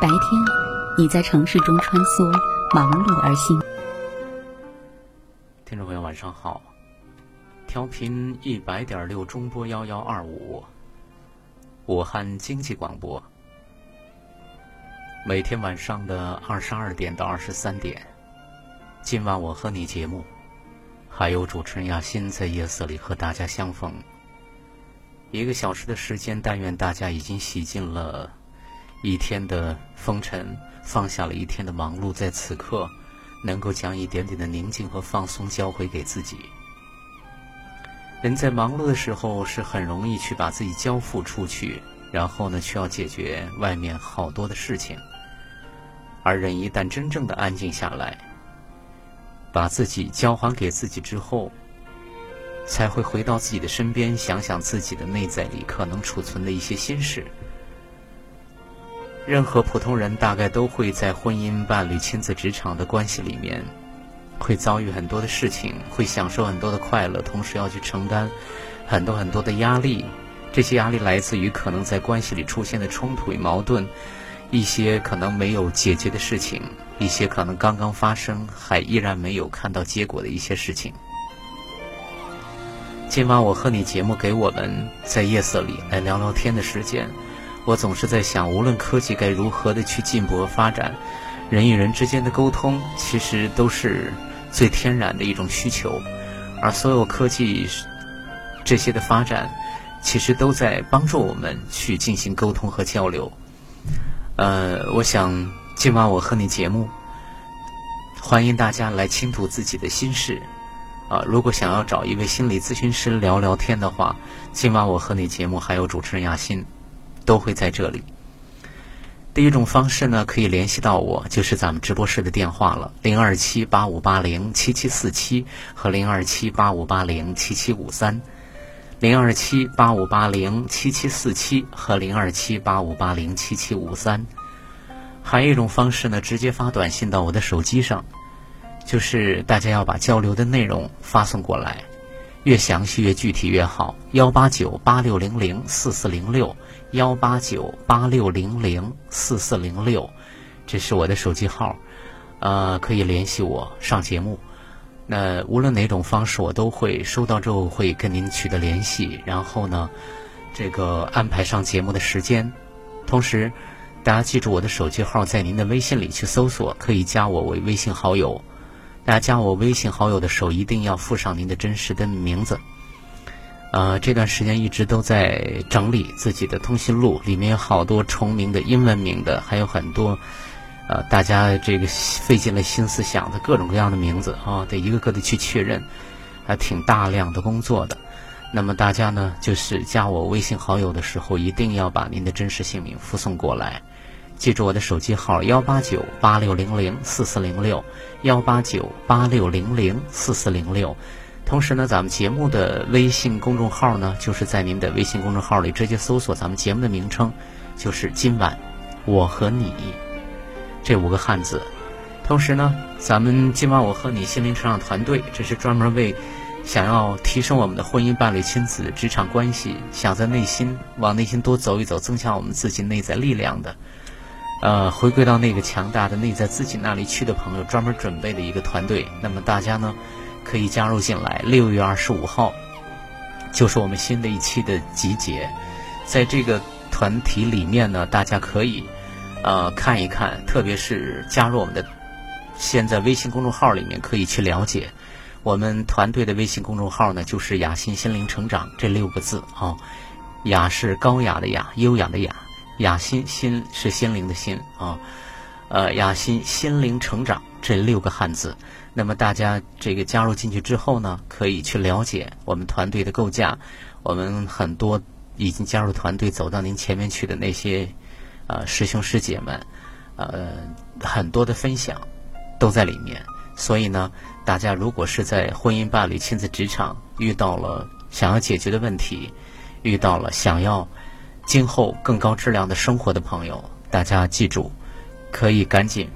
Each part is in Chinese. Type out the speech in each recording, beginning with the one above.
白天，你在城市中穿梭，忙碌而行。听众朋友，晚上好，调频一百点六中波幺幺二五，武汉经济广播。每天晚上的二十二点到二十三点，今晚我和你节目，还有主持人亚欣在夜色里和大家相逢。一个小时的时间，但愿大家已经洗尽了一天的风尘，放下了一天的忙碌，在此刻。能够将一点点的宁静和放松交回给自己。人在忙碌的时候是很容易去把自己交付出去，然后呢，需要解决外面好多的事情。而人一旦真正的安静下来，把自己交还给自己之后，才会回到自己的身边，想想自己的内在里可能储存的一些心事。任何普通人大概都会在婚姻、伴侣、亲子、职场的关系里面，会遭遇很多的事情，会享受很多的快乐，同时要去承担很多很多的压力。这些压力来自于可能在关系里出现的冲突与矛盾，一些可能没有解决的事情，一些可能刚刚发生还依然没有看到结果的一些事情。今晚我和你节目给我们在夜色里来聊聊天的时间。我总是在想，无论科技该如何的去进步和发展，人与人之间的沟通其实都是最天然的一种需求，而所有科技这些的发展，其实都在帮助我们去进行沟通和交流。呃，我想今晚我和你节目，欢迎大家来倾吐自己的心事。啊，如果想要找一位心理咨询师聊聊天的话，今晚我和你节目还有主持人亚欣。都会在这里。第一种方式呢，可以联系到我，就是咱们直播室的电话了，零二七八五八零七七四七和零二七八五八零七七五三，零二七八五八零七七四七和零二七八五八零七七五三。还有一种方式呢，直接发短信到我的手机上，就是大家要把交流的内容发送过来，越详细越具体越好。幺八九八六零零四四零六。幺八九八六零零四四零六，这是我的手机号，呃，可以联系我上节目。那无论哪种方式，我都会收到之后会跟您取得联系，然后呢，这个安排上节目的时间。同时，大家记住我的手机号，在您的微信里去搜索，可以加我为微信好友。大家加我微信好友的时候，一定要附上您的真实的名字。呃，这段时间一直都在整理自己的通讯录，里面有好多重名的英文名的，还有很多，呃，大家这个费尽了心思想的各种各样的名字啊，得一个个的去确认，还挺大量的工作的。那么大家呢，就是加我微信好友的时候，一定要把您的真实姓名附送过来，记住我的手机号幺八九八六零零四四零六幺八九八六零零四四零六。同时呢，咱们节目的微信公众号呢，就是在您的微信公众号里直接搜索咱们节目的名称，就是今晚我和你这五个汉字。同时呢，咱们今晚我和你心灵成长团队，这是专门为想要提升我们的婚姻、伴侣、亲子、职场关系，想在内心往内心多走一走，增强我们自己内在力量的，呃，回归到那个强大的内在自己那里去的朋友，专门准备的一个团队。那么大家呢？可以加入进来。六月二十五号就是我们新的一期的集结，在这个团体里面呢，大家可以呃看一看，特别是加入我们的现在微信公众号里面，可以去了解我们团队的微信公众号呢，就是“雅心心灵成长”这六个字啊。雅是高雅的雅，优雅的雅；雅心心是心灵的心啊。呃，雅心心灵成长这六个汉字。那么大家这个加入进去之后呢，可以去了解我们团队的构架，我们很多已经加入团队走到您前面去的那些呃师兄师姐们，呃很多的分享都在里面。所以呢，大家如果是在婚姻、伴侣、亲子、职场遇到了想要解决的问题，遇到了想要今后更高质量的生活的朋友，大家记住，可以赶紧。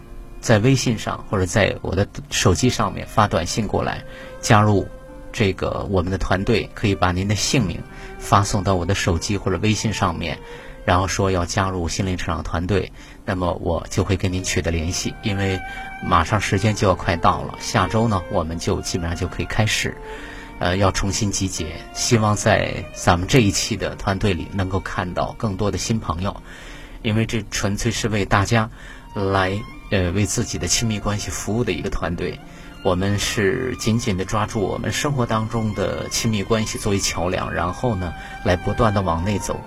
在微信上或者在我的手机上面发短信过来，加入这个我们的团队，可以把您的姓名发送到我的手机或者微信上面，然后说要加入心灵成长团队，那么我就会跟您取得联系，因为马上时间就要快到了，下周呢我们就基本上就可以开始，呃，要重新集结，希望在咱们这一期的团队里能够看到更多的新朋友，因为这纯粹是为大家来呃为自己的亲密关系服务的一个团队。我们是紧紧地抓住我们生活当中的亲密关系作为桥梁，然后呢，来不断地往内走，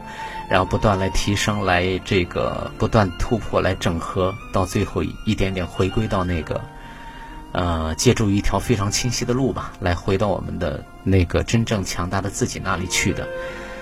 然后不断来提升，来这个不断突破，来整合，到最后一点点回归到那个，呃，借助一条非常清晰的路吧，来回到我们的那个真正强大的自己那里去的。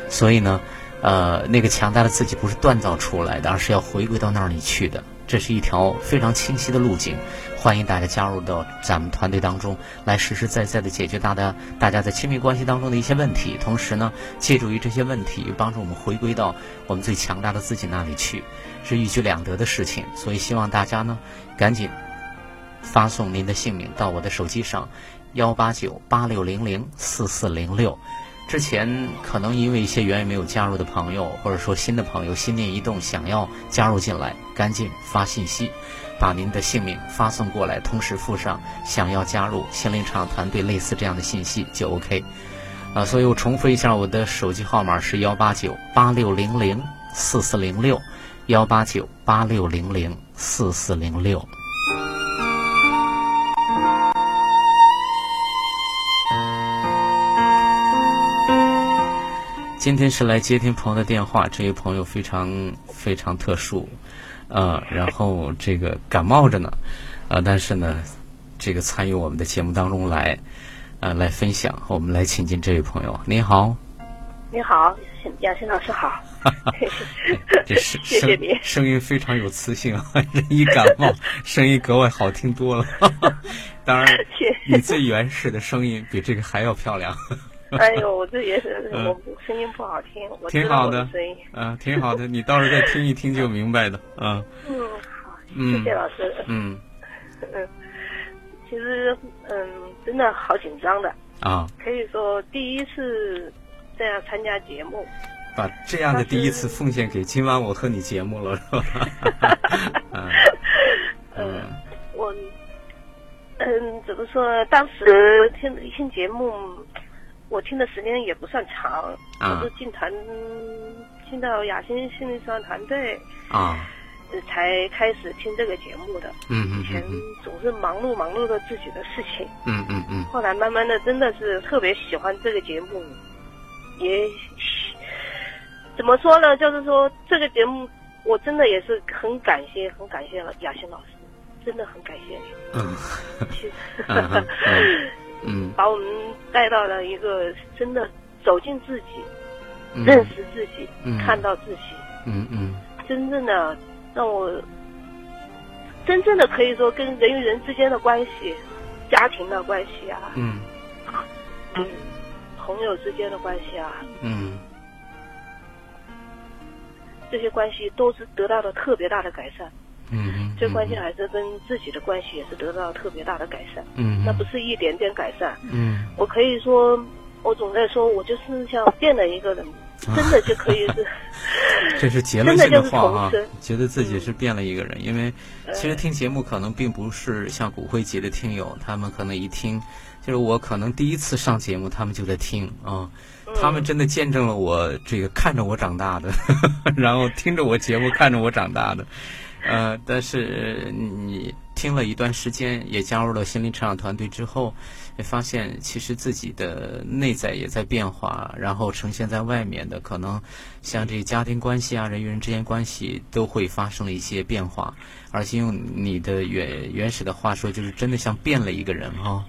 所以呢，呃，那个强大的自己不是锻造出来的，而是要回归到那里去的。这是一条非常清晰的路径。欢迎大家加入到咱们团队当中来，实实在在的解决大家大家在亲密关系当中的一些问题，同时呢，借助于这些问题，帮助我们回归到我们最强大的自己那里去，是一举两得的事情。所以希望大家呢，赶紧发送您的姓名到我的手机上，幺八九八六零零四四零六。之前可能因为一些原因没有加入的朋友，或者说新的朋友心念一动想要加入进来，赶紧发信息。把您的姓名发送过来，同时附上想要加入心灵场团队类似这样的信息就 OK。啊，所以我重复一下，我的手机号码是幺八九八六零零四四零六，幺八九八六零零四四零六。今天是来接听朋友的电话，这位朋友非常非常特殊。呃，然后这个感冒着呢，呃，但是呢，这个参与我们的节目当中来，呃，来分享，我们来请进这位朋友。你好，你好，雅欣老师好，这声 谢谢你，声音非常有磁性，人 一感冒，声音格外好听多了。当然，你最原始的声音比这个还要漂亮。哎呦，我这也是我声音不好听，我挺好的声音，嗯，挺好的，你到时候再听一听就明白的，嗯。嗯，好，谢谢老师。嗯嗯，其实嗯，真的好紧张的啊，可以说第一次这样参加节目，把这样的第一次奉献给今晚我和你节目了，是吧？嗯，我嗯，怎么说？当时听听节目。我听的时间也不算长，我是进团进到雅欣心理上团队啊，才开始听这个节目的。嗯嗯以前总是忙碌忙碌的自己的事情。嗯嗯嗯。后来慢慢的，真的是特别喜欢这个节目，也怎么说呢？就是说这个节目，我真的也是很感谢，很感谢了雅欣老师，真的很感谢你。嗯。其实。嗯，把我们带到了一个真的走进自己，认识自己，看到自己，嗯嗯，真正的让我真正的可以说跟人与人之间的关系，家庭的关系啊，嗯，嗯，朋友之间的关系啊，嗯，这些关系都是得到了特别大的改善。嗯，最关键还是跟自己的关系也是得到特别大的改善。嗯，那不是一点点改善。嗯，我可以说，我总在说，我就是像变了一个人，真的就可以是。这是结论性的话啊，觉得自己是变了一个人。因为其实听节目可能并不是像骨灰级的听友，他们可能一听，就是我可能第一次上节目，他们就在听啊，他们真的见证了我这个看着我长大的，然后听着我节目看着我长大的。呃，但是你听了一段时间，也加入了心灵成长团队之后，也发现其实自己的内在也在变化，然后呈现在外面的可能像这家庭关系啊，人与人之间关系都会发生了一些变化，而且用你的原原始的话说，就是真的像变了一个人哈。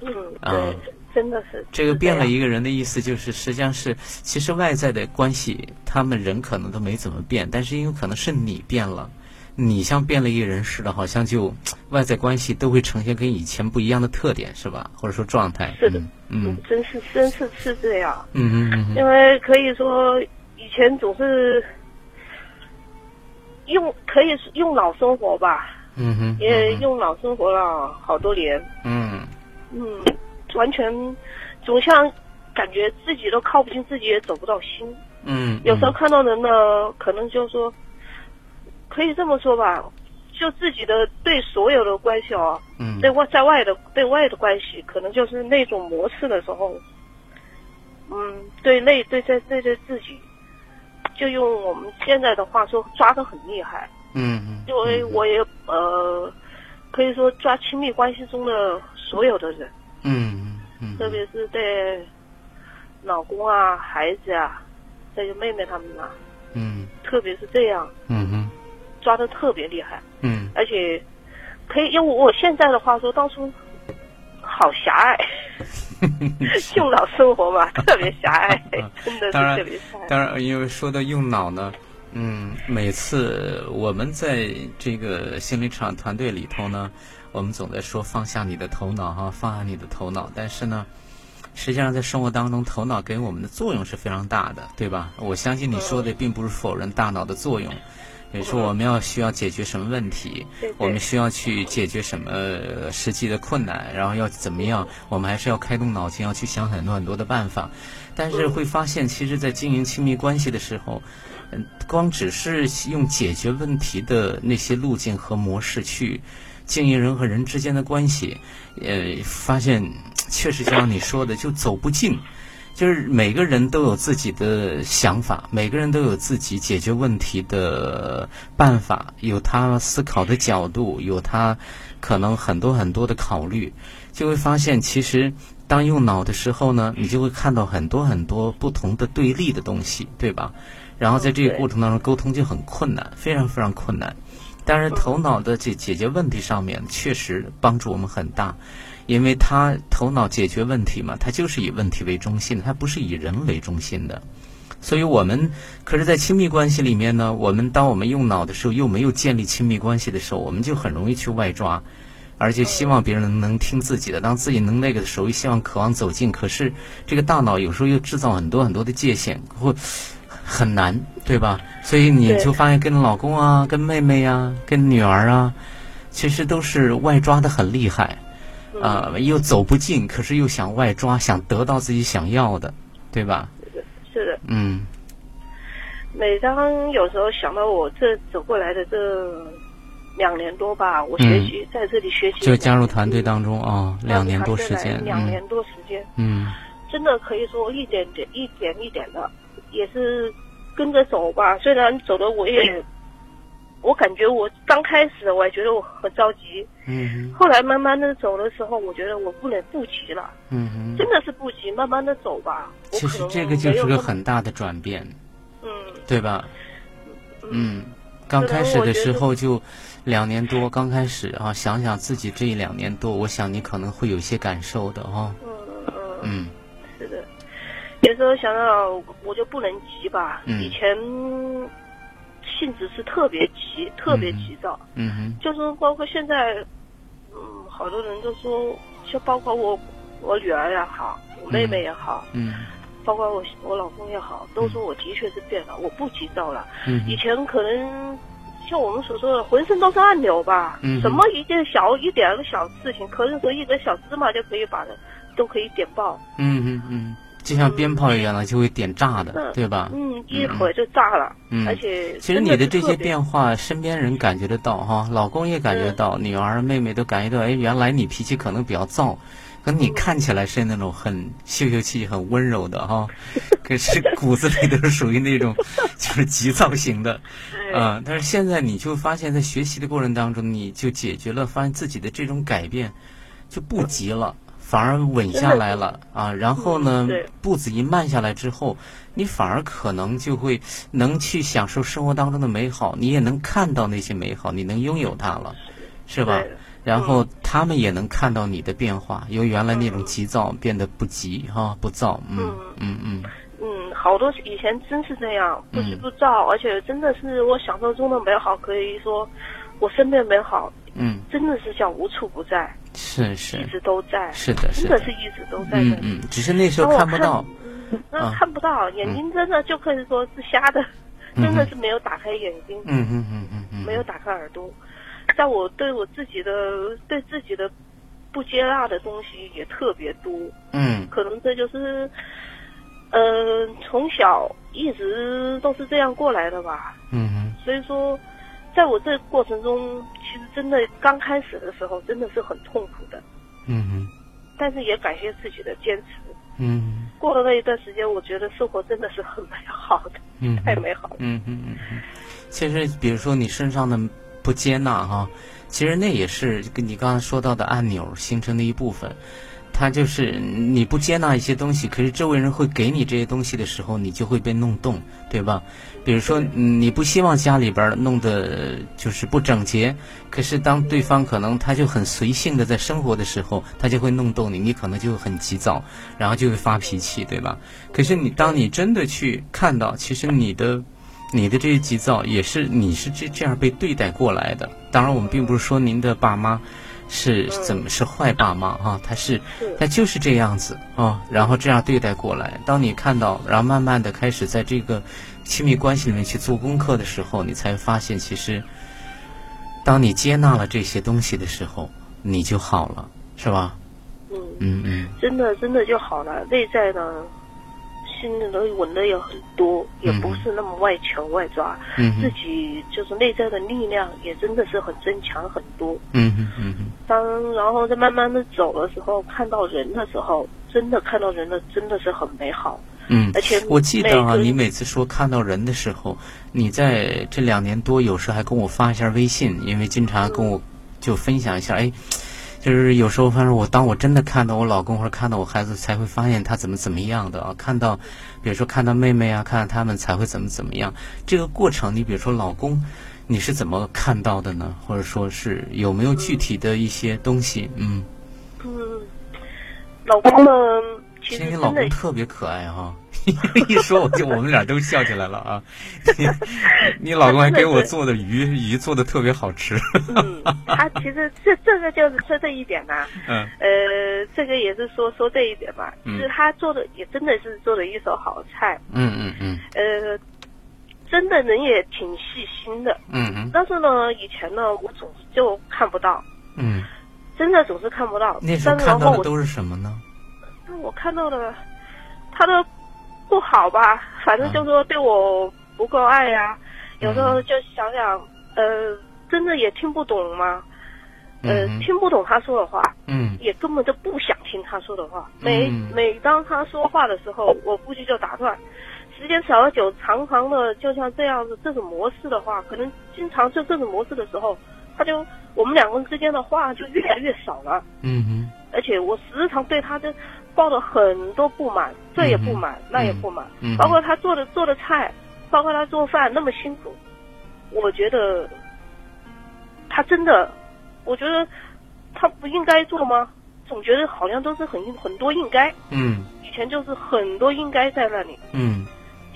嗯，对，真的是。这个变了一个人的意思就是，实际上是其实外在的关系，他们人可能都没怎么变，但是因为可能是你变了。你像变了一个人似的，好像就 外在关系都会呈现跟以前不一样的特点，是吧？或者说状态？是的，嗯，真是真是是这样。嗯嗯嗯。因为可以说以前总是用可以用脑生活吧。嗯哼。也用脑生活了好多年。嗯。嗯，完全总像感觉自己都靠不近，自己也走不到心。嗯，有时候看到人呢，可能就说，可以这么说吧，就自己的对所有的关系哦，嗯，对外在外的对外的关系，可能就是那种模式的时候，嗯，对内对在对对自己，就用我们现在的话说，抓得很厉害。嗯嗯，因为我也呃，可以说抓亲密关系中的所有的人，嗯嗯，特别是对老公啊、孩子啊，再就妹妹他们啊，嗯，特别是这样，嗯哼，抓的特别厉害，嗯，而且可以用我现在的话说，当初好狭隘，用脑生活嘛，特别狭隘，真的是特别狭隘。当然，因为说到用脑呢。嗯，每次我们在这个心理场团队里头呢，我们总在说放下你的头脑哈，放下你的头脑。但是呢，实际上在生活当中，头脑给我们的作用是非常大的，对吧？我相信你说的并不是否认大脑的作用，也是我们要需要解决什么问题，我们需要去解决什么实际的困难，然后要怎么样，我们还是要开动脑筋，要去想很多很多的办法。但是会发现，其实，在经营亲密关系的时候。嗯，光只是用解决问题的那些路径和模式去经营人和人之间的关系，呃，发现确实就像你说的，就走不进。就是每个人都有自己的想法，每个人都有自己解决问题的办法，有他思考的角度，有他可能很多很多的考虑，就会发现，其实当用脑的时候呢，你就会看到很多很多不同的对立的东西，对吧？然后在这个过程当中沟通就很困难，非常非常困难。但是头脑的解解决问题上面确实帮助我们很大，因为他头脑解决问题嘛，他就是以问题为中心的，它不是以人为中心的。所以我们可是在亲密关系里面呢，我们当我们用脑的时候，又没有建立亲密关系的时候，我们就很容易去外抓，而且希望别人能能听自己的。当自己能那个的时候，又希望渴望走近，可是这个大脑有时候又制造很多很多的界限或。很难，对吧？所以你就发现跟老公啊、跟妹妹呀、跟女儿啊，其实都是外抓的很厉害，啊，又走不进，可是又想外抓，想得到自己想要的，对吧？是的，是的。嗯。每当有时候想到我这走过来的这两年多吧，我学习在这里学习，就加入团队当中啊，两年多时间，两年多时间，嗯，真的可以说一点点、一点一点的。也是跟着走吧，虽然走的我也，我感觉我刚开始我还觉得我很着急，嗯，后来慢慢的走的时候，我觉得我不能不急了，嗯真的是不急，慢慢的走吧。其实这个就是个很大的转变，嗯，对吧？嗯，刚开始的时候就两年多，刚开始啊，想想自己这一两年多，我想你可能会有些感受的哈，嗯嗯嗯。有时候想到我就不能急吧，以前性子是特别急，特别急躁，嗯哼，就是包括现在，嗯，好多人都说，就包括我，我女儿也好，我妹妹也好，嗯，包括我我老公也好，都说我的确是变了，我不急躁了，嗯，以前可能像我们所说的，浑身都是按钮吧，嗯，什么一件小一点的小事情，可能说一根小芝麻就可以把它都可以点爆，嗯嗯嗯。就像鞭炮一样的，就会点炸的，对吧？嗯，一会儿就炸了。嗯，而且其实你的这些变化，身边人感觉得到哈，老公也感觉到，女儿、妹妹都感觉到。哎，原来你脾气可能比较燥，可你看起来是那种很秀秀气、很温柔的哈，可是骨子里都是属于那种 就是急躁型的。嗯，但是现在你就发现，在学习的过程当中，你就解决了，发现自己的这种改变就不急了。反而稳下来了啊，然后呢，步子一慢下来之后，你反而可能就会能去享受生活当中的美好，你也能看到那些美好，你能拥有它了，是。吧？然后他们也能看到你的变化，由原来那种急躁变得不急哈，不躁，嗯嗯。嗯嗯，好多以前真是这样，不急不躁，而且真的是我想象中的美好，可以说我身边美好，嗯，真的是像无处不在。是是，一直都在，是的，真的是一直都在。嗯嗯，只是那时候看不到，那看不到，眼睛真的就可以说是瞎的，真的是没有打开眼睛。嗯嗯嗯嗯嗯，没有打开耳朵，在我对我自己的对自己的不接纳的东西也特别多。嗯，可能这就是，呃，从小一直都是这样过来的吧。嗯哼。所以说，在我这过程中，其实真的刚开始的时候真的是很痛苦的。嗯哼。但是也感谢自己的坚持。嗯。过了那一段时间，我觉得生活真的是很美好的。嗯。太美好了。嗯嗯嗯嗯。其实，比如说你身上的不接纳哈，其实那也是跟你刚才说到的按钮形成的一部分。他就是你不接纳一些东西，可是周围人会给你这些东西的时候，你就会被弄动，对吧？比如说，你不希望家里边弄得就是不整洁，可是当对方可能他就很随性的在生活的时候，他就会弄动你，你可能就很急躁，然后就会发脾气，对吧？可是你当你真的去看到，其实你的你的这些急躁也是你是这这样被对待过来的。当然，我们并不是说您的爸妈。是怎么是坏爸妈啊？他是他就是这样子啊，然后这样对待过来。当你看到，然后慢慢的开始在这个亲密关系里面去做功课的时候，你才发现，其实当你接纳了这些东西的时候，你就好了，是吧？嗯嗯嗯，真的真的就好了。内在呢？心里的稳的也很多，也不是那么外求外抓，自己就是内在的力量也真的是很增强很多。嗯嗯嗯嗯。当然后再慢慢的走的时候，看到人的时候，真的看到人的真的是很美好。嗯，而且我记得啊，你每次说看到人的时候，你在这两年多有时还跟我发一下微信，因为经常跟我就分享一下，哎。就是有时候，反正我当我真的看到我老公或者看到我孩子，才会发现他怎么怎么样的啊。看到，比如说看到妹妹啊，看到他们才会怎么怎么样。这个过程，你比如说老公，你是怎么看到的呢？或者说是有没有具体的一些东西？嗯嗯，老公呢，其实你老公特别可爱哈。一说我就我们俩都笑起来了啊！你你老公还给我做的鱼鱼做的特别好吃。嗯，他其实这这个就是说这一点呢。嗯。呃，这个也是说说这一点嘛。嗯。是他做的也真的是做了一手好菜。嗯嗯嗯。呃，真的人也挺细心的。嗯嗯。但是呢，以前呢，我总是就看不到。嗯。真的总是看不到。那时候看到的都是什么呢？那我看到的，他的。不好吧，反正就说对我不够爱呀。有时候就想想，呃，真的也听不懂吗？呃，听不懂他说的话，嗯，也根本就不想听他说的话。每每当他说话的时候，我估计就打断。时间少了久，常常的就像这样子这种模式的话，可能经常就这种模式的时候，他就我们两个人之间的话就越来越少了。嗯哼。而且我时常对他的。抱了很多不满，这也不满，那也不满，包括他做的做的菜，包括他做饭那么辛苦，我觉得他真的，我觉得他不应该做吗？总觉得好像都是很很多应该，嗯，以前就是很多应该在那里，嗯，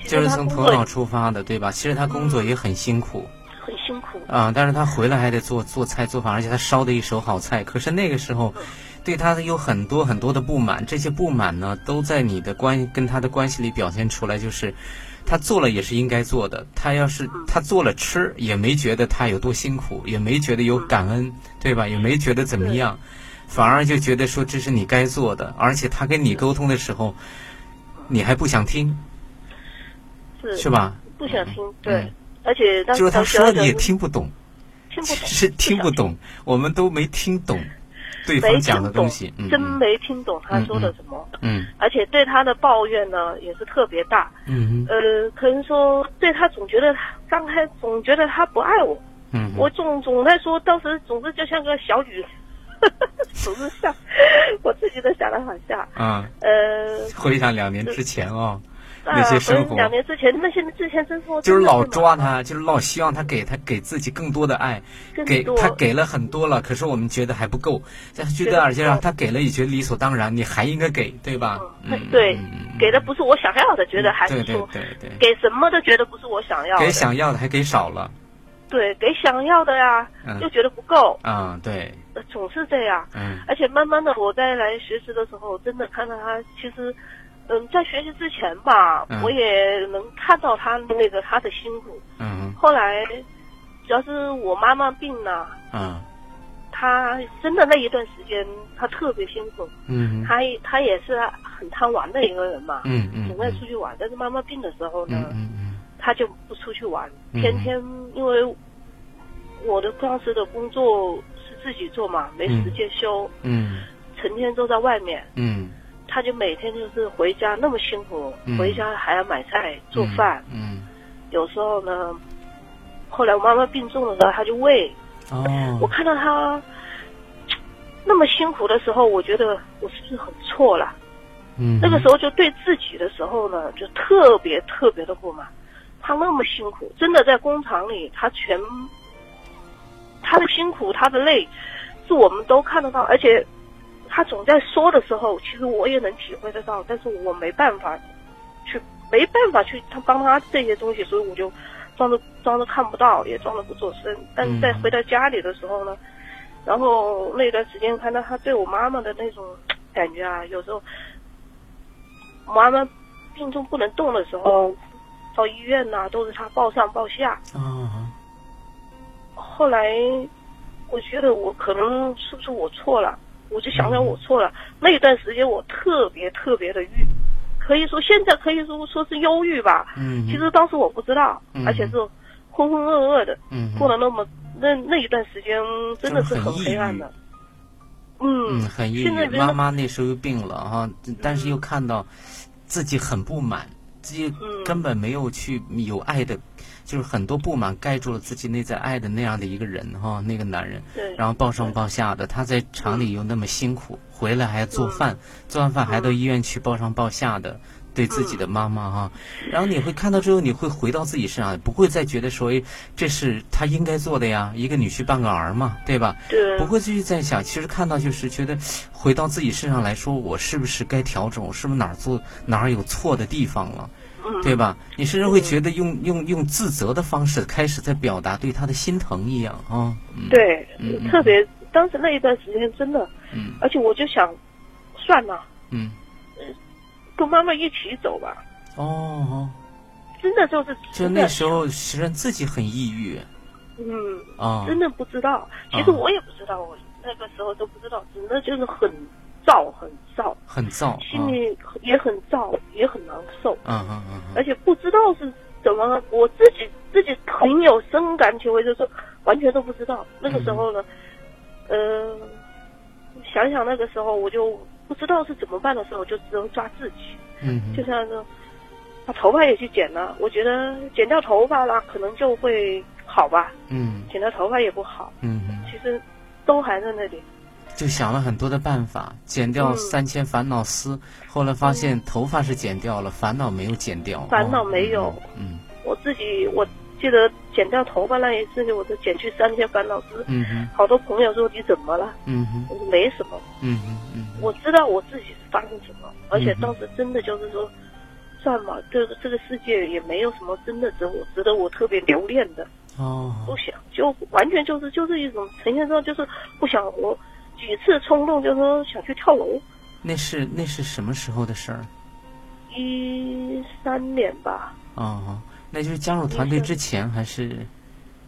就是从头脑出发的，对吧？其实他工作也很辛苦，很辛苦。啊，但是他回来还得做做菜做饭，而且他烧的一手好菜，可是那个时候。对他有很多很多的不满，这些不满呢，都在你的关跟他的关系里表现出来。就是，他做了也是应该做的，他要是他做了吃，也没觉得他有多辛苦，也没觉得有感恩，对吧？也没觉得怎么样，反而就觉得说这是你该做的。而且他跟你沟通的时候，你还不想听，是是吧？不想听，对。而且就是他说你也听不懂，听不懂是听不懂，我们都没听懂。对方讲的东西，真没听懂他说的什么。嗯，而且对他的抱怨呢也是特别大。嗯呃，可能说对他总觉得他刚开总觉得他不爱我。嗯，我总总在说，当时总是就像个小雨，总是像 我自己都想的很像。啊。呃。回想两年之前哦。那些生活，两年之前，那些之前生活就是老抓他，就是老希望他给他给自己更多的爱，给他给了很多了，可是我们觉得还不够，在觉得而且让他给了也觉得理所当然，你还应该给，对吧？对，给的不是我想要的，觉得还是说给什么都觉得不是我想要的，给想要的还给少了，对，给想要的呀，又觉得不够，嗯，对，总是这样，嗯，而且慢慢的我在来学习的时候，真的看到他其实。嗯，在学习之前吧，我也能看到他那个他的辛苦。嗯。后来，主要是我妈妈病了。嗯。他真的那一段时间他特别辛苦，嗯，他他也是很贪玩的一个人嘛，嗯嗯，总爱出去玩。但是妈妈病的时候呢，嗯嗯，他就不出去玩，天天因为我的当时的工作是自己做嘛，没时间休，嗯，成天都在外面，嗯，他就每天就是回家那么辛苦，回家还要买菜做饭，嗯，有时候呢，后来我妈妈病重的时候，他就喂。哦，我看到他那么辛苦的时候，我觉得我是不是很错了？嗯，那个时候就对自己的时候呢，就特别特别的不满。他那么辛苦，真的在工厂里，他全他的辛苦，他的累，是我们都看得到。而且他总在说的时候，其实我也能体会得到，但是我没办法去，没办法去他帮他这些东西，所以我就。装着装着看不到，也装着不做声。但是在回到家里的时候呢，然后那段时间看到他对我妈妈的那种感觉啊，有时候妈妈病重不能动的时候，到医院呐都是他抱上抱下。啊。后来我觉得我可能是不是我错了，我就想想我错了。那一段时间我特别特别的郁。可以说现在可以说说是忧郁吧，嗯，其实当时我不知道，而且是浑浑噩噩的，嗯，过了那么那那一段时间真的是很黑暗的，嗯，很抑郁。妈妈那时候又病了哈，但是又看到自己很不满，自己根本没有去有爱的。就是很多不满盖住了自己内在爱的那样的一个人哈，那个男人，然后抱上抱下的，他在厂里又那么辛苦，回来还要做饭，做完饭还到医院去抱上抱下的，对自己的妈妈哈，然后你会看到之后，你会回到自己身上，不会再觉得说，哎，这是他应该做的呀，一个女婿半个儿嘛，对吧？对。不会继续再想，其实看到就是觉得，回到自己身上来说，我是不是该调整？我是不是哪儿做哪儿有错的地方了？对吧？你甚至会觉得用用用自责的方式开始在表达对他的心疼一样啊。对，特别当时那一段时间真的，嗯，而且我就想，算了，嗯，跟妈妈一起走吧。哦，真的就是就那时候实际上自己很抑郁。嗯啊，真的不知道。其实我也不知道，我那个时候都不知道，真的就是很。躁很躁，很燥，心里也很躁，也很难受。嗯嗯嗯。而且不知道是怎么，我自己自己很有深感体会，就是完全都不知道。那个时候呢，呃，想想那个时候，我就不知道是怎么办的时候，就只能抓自己。嗯。就像是把头发也去剪了，我觉得剪掉头发了，可能就会好吧。嗯。剪掉头发也不好。嗯嗯。其实都还在那里。就想了很多的办法，剪掉三千烦恼丝，后来发现头发是剪掉了，烦恼没有剪掉。烦恼没有。嗯。我自己我记得剪掉头发那一次，我就剪去三千烦恼丝。嗯哼。好多朋友说你怎么了？嗯哼。我说没什么。嗯哼嗯。我知道我自己是发生什么，而且当时真的就是说，算吧，这个这个世界也没有什么真的值我值得我特别留恋的。哦。不想，就完全就是就是一种呈现上就是不想活。几次冲动，就说想去跳楼。那是那是什么时候的事儿？一三年吧。哦，那就是加入团队之前还是？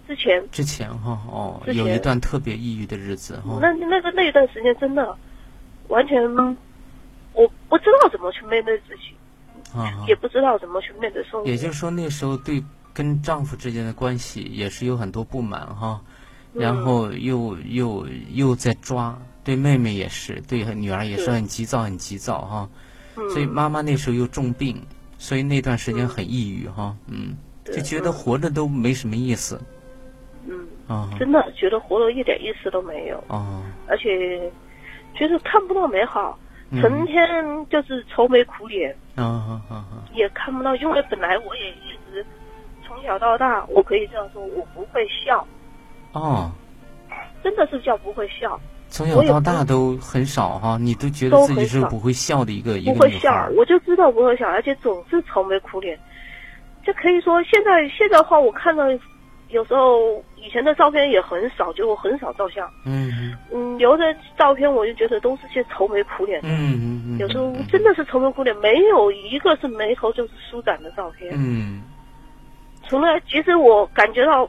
之前。之前哈哦，有一段特别抑郁的日子哈。那那个那一段时间真的完全，我不知道怎么去面对自己，啊，也不知道怎么去面对生活。也就是说，那时候对跟丈夫之间的关系也是有很多不满哈。然后又又又在抓，对妹妹也是，对女儿也是很急躁，很急躁哈。所以妈妈那时候又重病，所以那段时间很抑郁哈。嗯，就觉得活着都没什么意思。嗯啊，真的觉得活着一点意思都没有。啊。而且觉得看不到美好，成天就是愁眉苦脸。啊啊啊！也看不到，因为本来我也一直从小到大，我可以这样说，我不会笑。哦，真的是叫不会笑。从小到大都很少哈，你都觉得自己是不会笑的一个一个不会笑，我就知道不会笑，而且总是愁眉苦脸。这可以说，现在现在的话，我看到有时候以前的照片也很少，就很少照相。嗯嗯，留的照片我就觉得都是些愁眉苦脸。嗯嗯嗯。有时候真的是愁眉苦脸，没有一个是眉头就是舒展的照片。嗯。除了，其实我感觉到。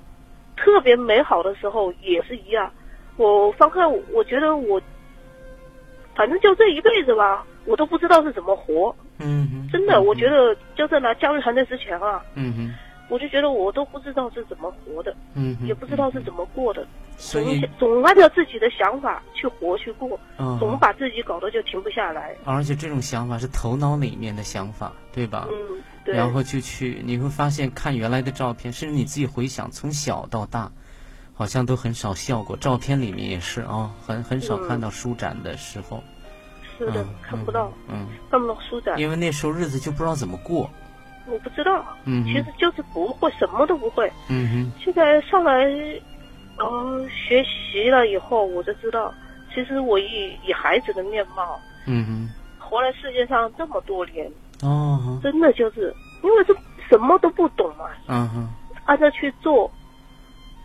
特别美好的时候也是一样，我翻开，我觉得我，反正就这一辈子吧，我都不知道是怎么活。嗯，真的，我觉得就在拿加入团队之前啊，嗯哼，我就觉得我都不知道是怎么活的，嗯，也不知道是怎么过的，总总按照自己的想法去活去过，嗯总把自己搞得就停不下来。而且这种想法是头脑里面的想法，对吧？嗯，对。然后就去，你会发现看原来的照片，甚至你自己回想，从小到大。好像都很少笑过，照片里面也是啊，很很少看到舒展的时候。是的，看不到，嗯，看不到舒展。因为那时候日子就不知道怎么过。我不知道，嗯，其实就是不会，什么都不会。嗯哼。现在上来，呃，学习了以后，我就知道，其实我以以孩子的面貌，嗯哼，活在世界上这么多年，哦，真的就是因为这什么都不懂嘛，嗯哼，按照去做。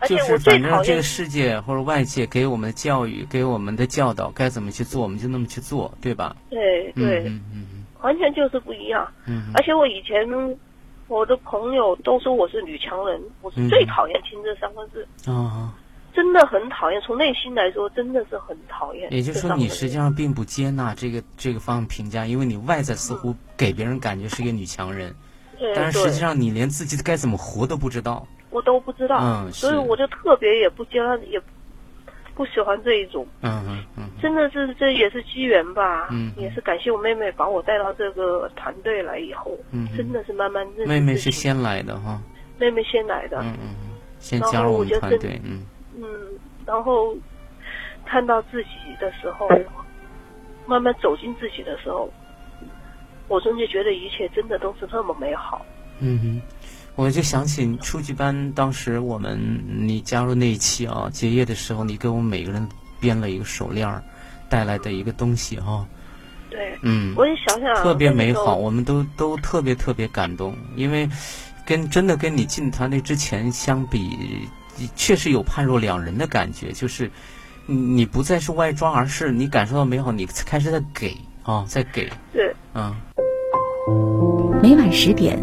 就是反正这个世界或者外界给我们的教育、给我们的教导该怎么去做，我们就那么去做，对吧？对对，嗯嗯嗯，完全就是不一样。嗯，而且我以前我的朋友都说我是女强人，我是最讨厌听这三个字。啊，真的很讨厌，从内心来说，真的是很讨厌。也就是说，你实际上并不接纳这个这个方面评价，因为你外在似乎给别人感觉是一个女强人，但是实际上你连自己该怎么活都不知道。我都不知道，嗯所以我就特别也不接纳，也不喜欢这一种。嗯嗯嗯，真的是这也是机缘吧。嗯，也是感谢我妹妹把我带到这个团队来以后，嗯，真的是慢慢认识。妹妹是先来的哈。妹妹先来的。嗯嗯嗯，先加入我们团队。嗯嗯，然后看到自己的时候，慢慢走进自己的时候，我真的觉得一切真的都是那么美好。嗯哼。我就想起初级班，当时我们你加入那一期啊，结业的时候，你给我们每个人编了一个手链儿，带来的一个东西哈。对，嗯，我也想想，特别美好，我们都都特别特别感动，因为跟真的跟你进团队之前相比，确实有判若两人的感觉，就是你不再是外装，而是你感受到美好，你开始在给啊，在给。对，嗯。每晚十点，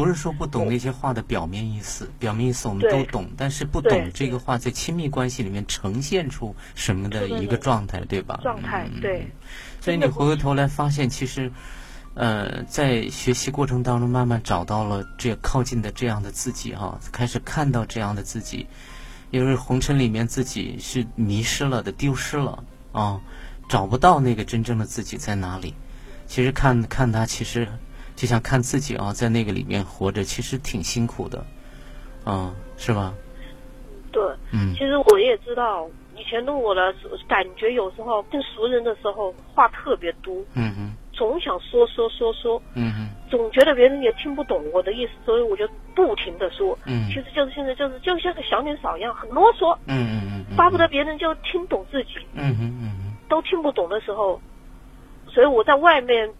不是说不懂那些话的表面意思，表面意思我们都懂，但是不懂这个话在亲密关系里面呈现出什么的一个状态，对吧？状态对。所以你回过头来发现，其实，呃，在学习过程当中，慢慢找到了这靠近的这样的自己哈，开始看到这样的自己，因为红尘里面自己是迷失了的，丢失了啊，找不到那个真正的自己在哪里。其实看看他，其实。就像看自己啊，在那个里面活着，其实挺辛苦的，嗯，是吧？对，嗯，其实我也知道，以前的我呢，感觉有时候跟熟人的时候话特别多，嗯哼，总想说说说说，嗯哼，总觉得别人也听不懂我的意思，所以我就不停的说，嗯，其实就是现在就是就像个小女嫂一样，很啰嗦，嗯嗯嗯，巴不得别人就听懂自己，嗯哼嗯哼，都听不懂的时候，所以我在外面。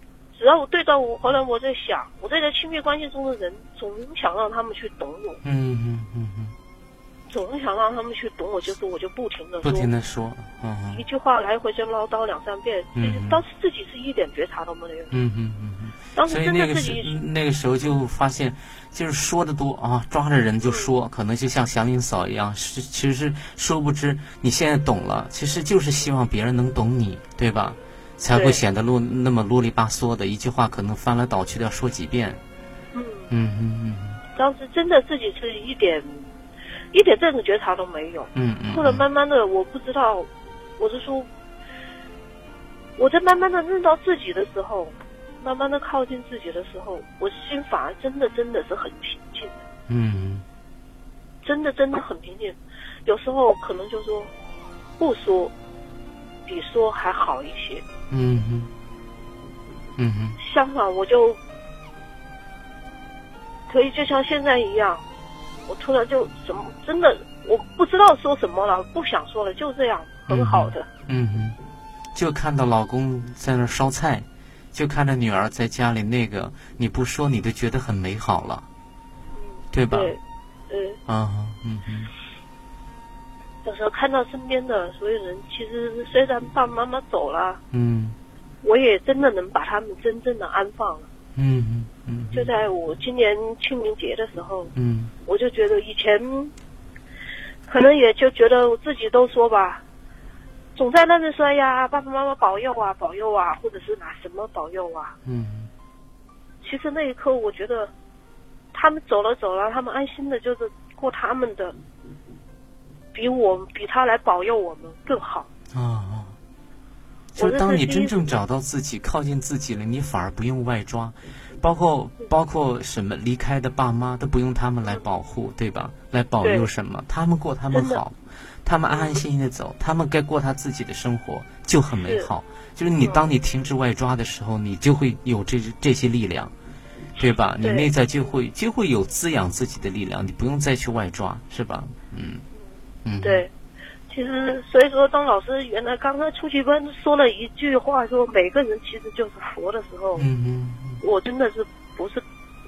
只要我对照我，后来我在想，我在这亲密关系中的人，总想让他们去懂我。嗯嗯嗯嗯。总是想让他们去懂我，就是我就不停的不停的说，一句话来回就唠叨两三遍，其实当时自己是一点觉察都没有。嗯嗯嗯嗯。当时真的自己那个时候就发现，就是说的多啊，抓着人就说，可能就像祥林嫂一样，是其实是殊不知你现在懂了，其实就是希望别人能懂你，对吧？才会显得啰那么啰里吧嗦的一句话，可能翻来倒去的要说几遍。嗯嗯嗯嗯。当时真的自己是一点。一点这种觉察都没有。嗯嗯。后来慢慢的，我不知道，我是说，我在慢慢的认到自己的时候，慢慢的靠近自己的时候，我心反而真的真的是很平静。嗯。真的真的很平静，有时候可能就说，不说，比说还好一些。嗯嗯。嗯哼。相反，我就可以就像现在一样。我突然就什么真的我不知道说什么了，不想说了，就这样很好的。嗯嗯，就看到老公在那烧菜，就看着女儿在家里那个，你不说你都觉得很美好了，对吧？对，嗯。啊，嗯嗯。有时候看到身边的所有人，其实虽然爸爸妈妈走了，嗯，我也真的能把他们真正的安放了。嗯嗯嗯，就在我今年清明节的时候，嗯，我就觉得以前，可能也就觉得我自己都说吧，总在那边说呀，爸爸妈妈保佑啊，保佑啊，或者是拿什么保佑啊，嗯，其实那一刻我觉得，他们走了走了，他们安心的就是过他们的，比我比他来保佑我们更好啊。就是当你真正找到自己、靠近自己了，你反而不用外抓，包括包括什么离开的爸妈都不用他们来保护，对吧？来保佑什么？他们过他们好，他们安安心心的走，他们该过他自己的生活就很美好。就是你当你停止外抓的时候，你就会有这这些力量，对吧？你内在就会就会有滋养自己的力量，你不用再去外抓，是吧？嗯嗯，对。其实，所以说，当老师原来刚刚出去班说了一句话，说每个人其实就是佛的时候，嗯嗯，我真的是不是，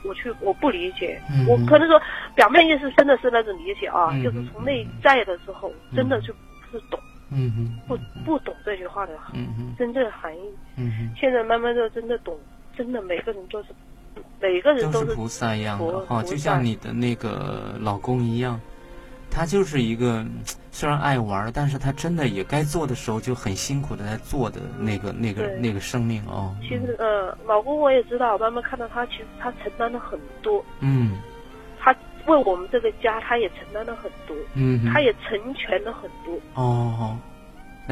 我去我不理解，我可能说表面意思真的是那种理解啊，就是从内在的时候，真的就不是懂，嗯嗯，不不懂这句话的嗯真正含义，嗯现在慢慢的真的懂，真的每个人都是，每个人都是菩萨一样的哈，就像你的那个老公一样。他就是一个虽然爱玩，但是他真的也该做的时候就很辛苦的在做的那个那个那个生命哦。其实呃，老公我也知道，慢慢看到他，其实他承担了很多。嗯。他为我们这个家，他也承担了很多。嗯。他也成全了很多。哦。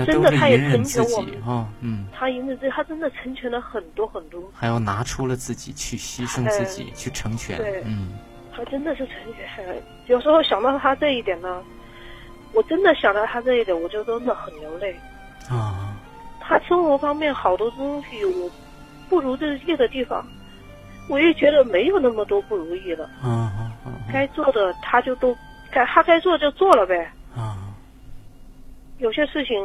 真的，他也成全我们哈。嗯。他因为这，他真的成全了很多很多。还要拿出了自己去牺牲自己去成全。对。嗯。他真的是成全，有时候想到他这一点呢，我真的想到他这一点，我就真的很流泪。啊，他生活方面好多东西我不如意的地方，我也觉得没有那么多不如意了。啊啊啊该做的他就都该他该做就做了呗。啊，有些事情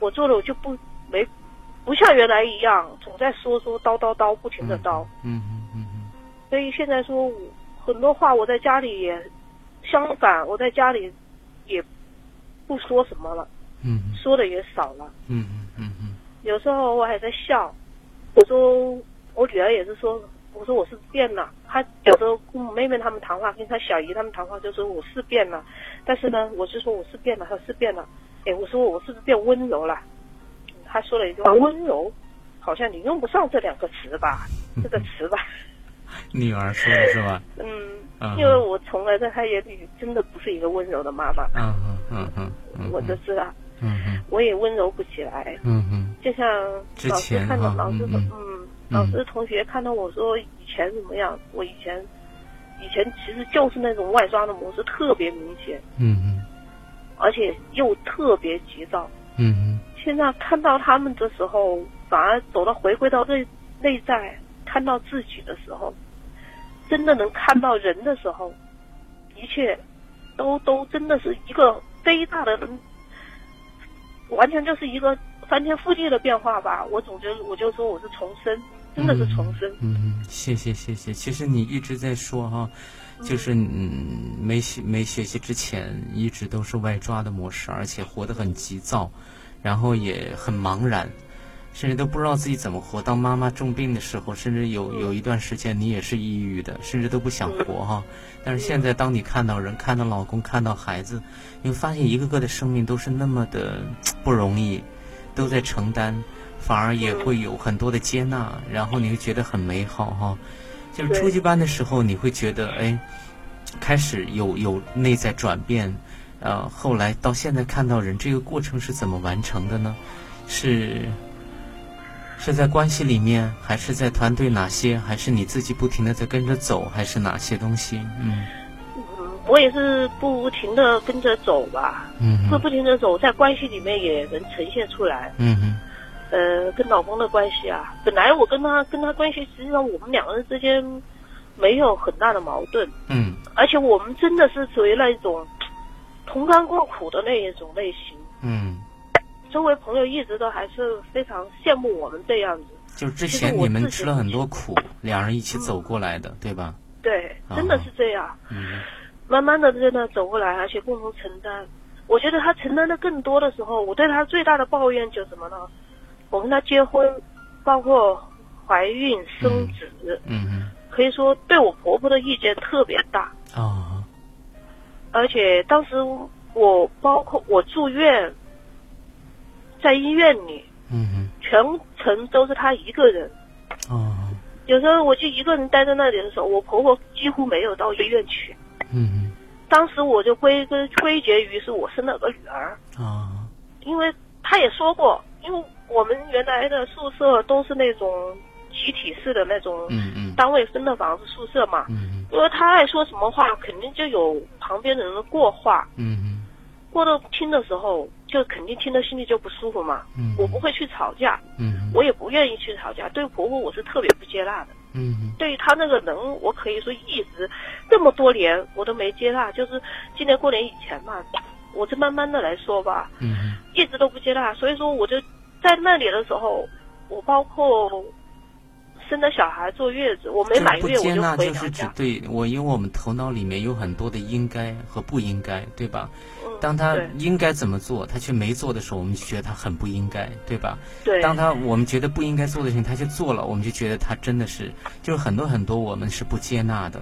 我做了我就不没不像原来一样总在说说叨叨叨不停的叨。嗯嗯嗯嗯。所以现在说我。很多话我在家里也相反，我在家里也不说什么了，嗯，说的也少了，嗯嗯嗯嗯。有时候我还在笑，我说我女儿也是说，我说我是变了。她有时候跟妹妹他们谈话，跟她小姨他们谈话，就说我是变了。但是呢，我是说我是变了，她是变了。哎，我说我是不是变温柔了？她说了一句话，温柔，好像你用不上这两个词吧？这个词吧。女儿说的是吧？嗯，因为我从来在她眼里真的不是一个温柔的妈妈。嗯嗯嗯嗯，我就知道。嗯嗯，我也温柔不起来。嗯嗯，就像老师看到老师嗯，老师同学看到我说以前怎么样，我以前以前其实就是那种外抓的模式特别明显。嗯嗯，而且又特别急躁。嗯嗯，现在看到他们的时候，反而走到回归到内内在。看到自己的时候，真的能看到人的时候，一切都都真的是一个非大的，完全就是一个翻天覆地的变化吧。我总觉得，我就说我是重生，真的是重生。嗯，谢谢谢谢。其实你一直在说哈，就是嗯，没学没学习之前，一直都是外抓的模式，而且活得很急躁，然后也很茫然，甚至都不知道自己怎么活。当妈妈重病的时候，甚至有有一段时间你也是抑郁的，甚至都不想活哈。但是现在，当你看到人、看到老公、看到孩子，你会发现一个个的生命都是那么的 不容易，都在承担，反而也会有很多的接纳，然后你会觉得很美好哈。就是初级班的时候，你会觉得哎，开始有有内在转变，呃，后来到现在看到人这个过程是怎么完成的呢？是是在关系里面，还是在团队哪些？还是你自己不停的在跟着走，还是哪些东西？嗯，嗯，我也是不停的跟着走吧，嗯，会不停的走，在关系里面也能呈现出来，嗯嗯。呃，跟老公的关系啊，本来我跟他跟他关系，实际上我们两个人之间没有很大的矛盾。嗯。而且我们真的是属于那一种同甘共苦的那一种类型。嗯。周围朋友一直都还是非常羡慕我们这样子。就是之前你们吃了很多苦，两人一起走过来的，对吧？对，真的是这样。嗯。慢慢的在那走过来，而且共同承担。我觉得他承担的更多的时候，我对他最大的抱怨就什么呢？我跟他结婚，包括怀孕生子，嗯可以说对我婆婆的意见特别大啊。而且当时我包括我住院，在医院里，嗯全程都是她一个人。哦。有时候我就一个人待在那里的时候，我婆婆几乎没有到医院去。嗯当时我就归根归结于是我生了个女儿。啊。因为她也说过，因为。我们原来的宿舍都是那种集体式的那种，单位分的房子宿舍嘛。嗯因为他爱说什么话，肯定就有旁边的人的过话。过到听的时候，就肯定听的心里就不舒服嘛。我不会去吵架，我也不愿意去吵架。对婆婆，我是特别不接纳的。对于她那个人，我可以说一直这么多年我都没接纳，就是今年过年以前嘛，我就慢慢的来说吧。一直都不接纳，所以说我就。在那里的时候，我包括生的小孩坐月子，我没满月我就回娘家。就是指对我，因为我们头脑里面有很多的应该和不应该，对吧？当他应该怎么做，他却没做的时候，我们就觉得他很不应该，对吧？对。当他我们觉得不应该做的事情，他去做了，我们就觉得他真的是，就是很多很多我们是不接纳的。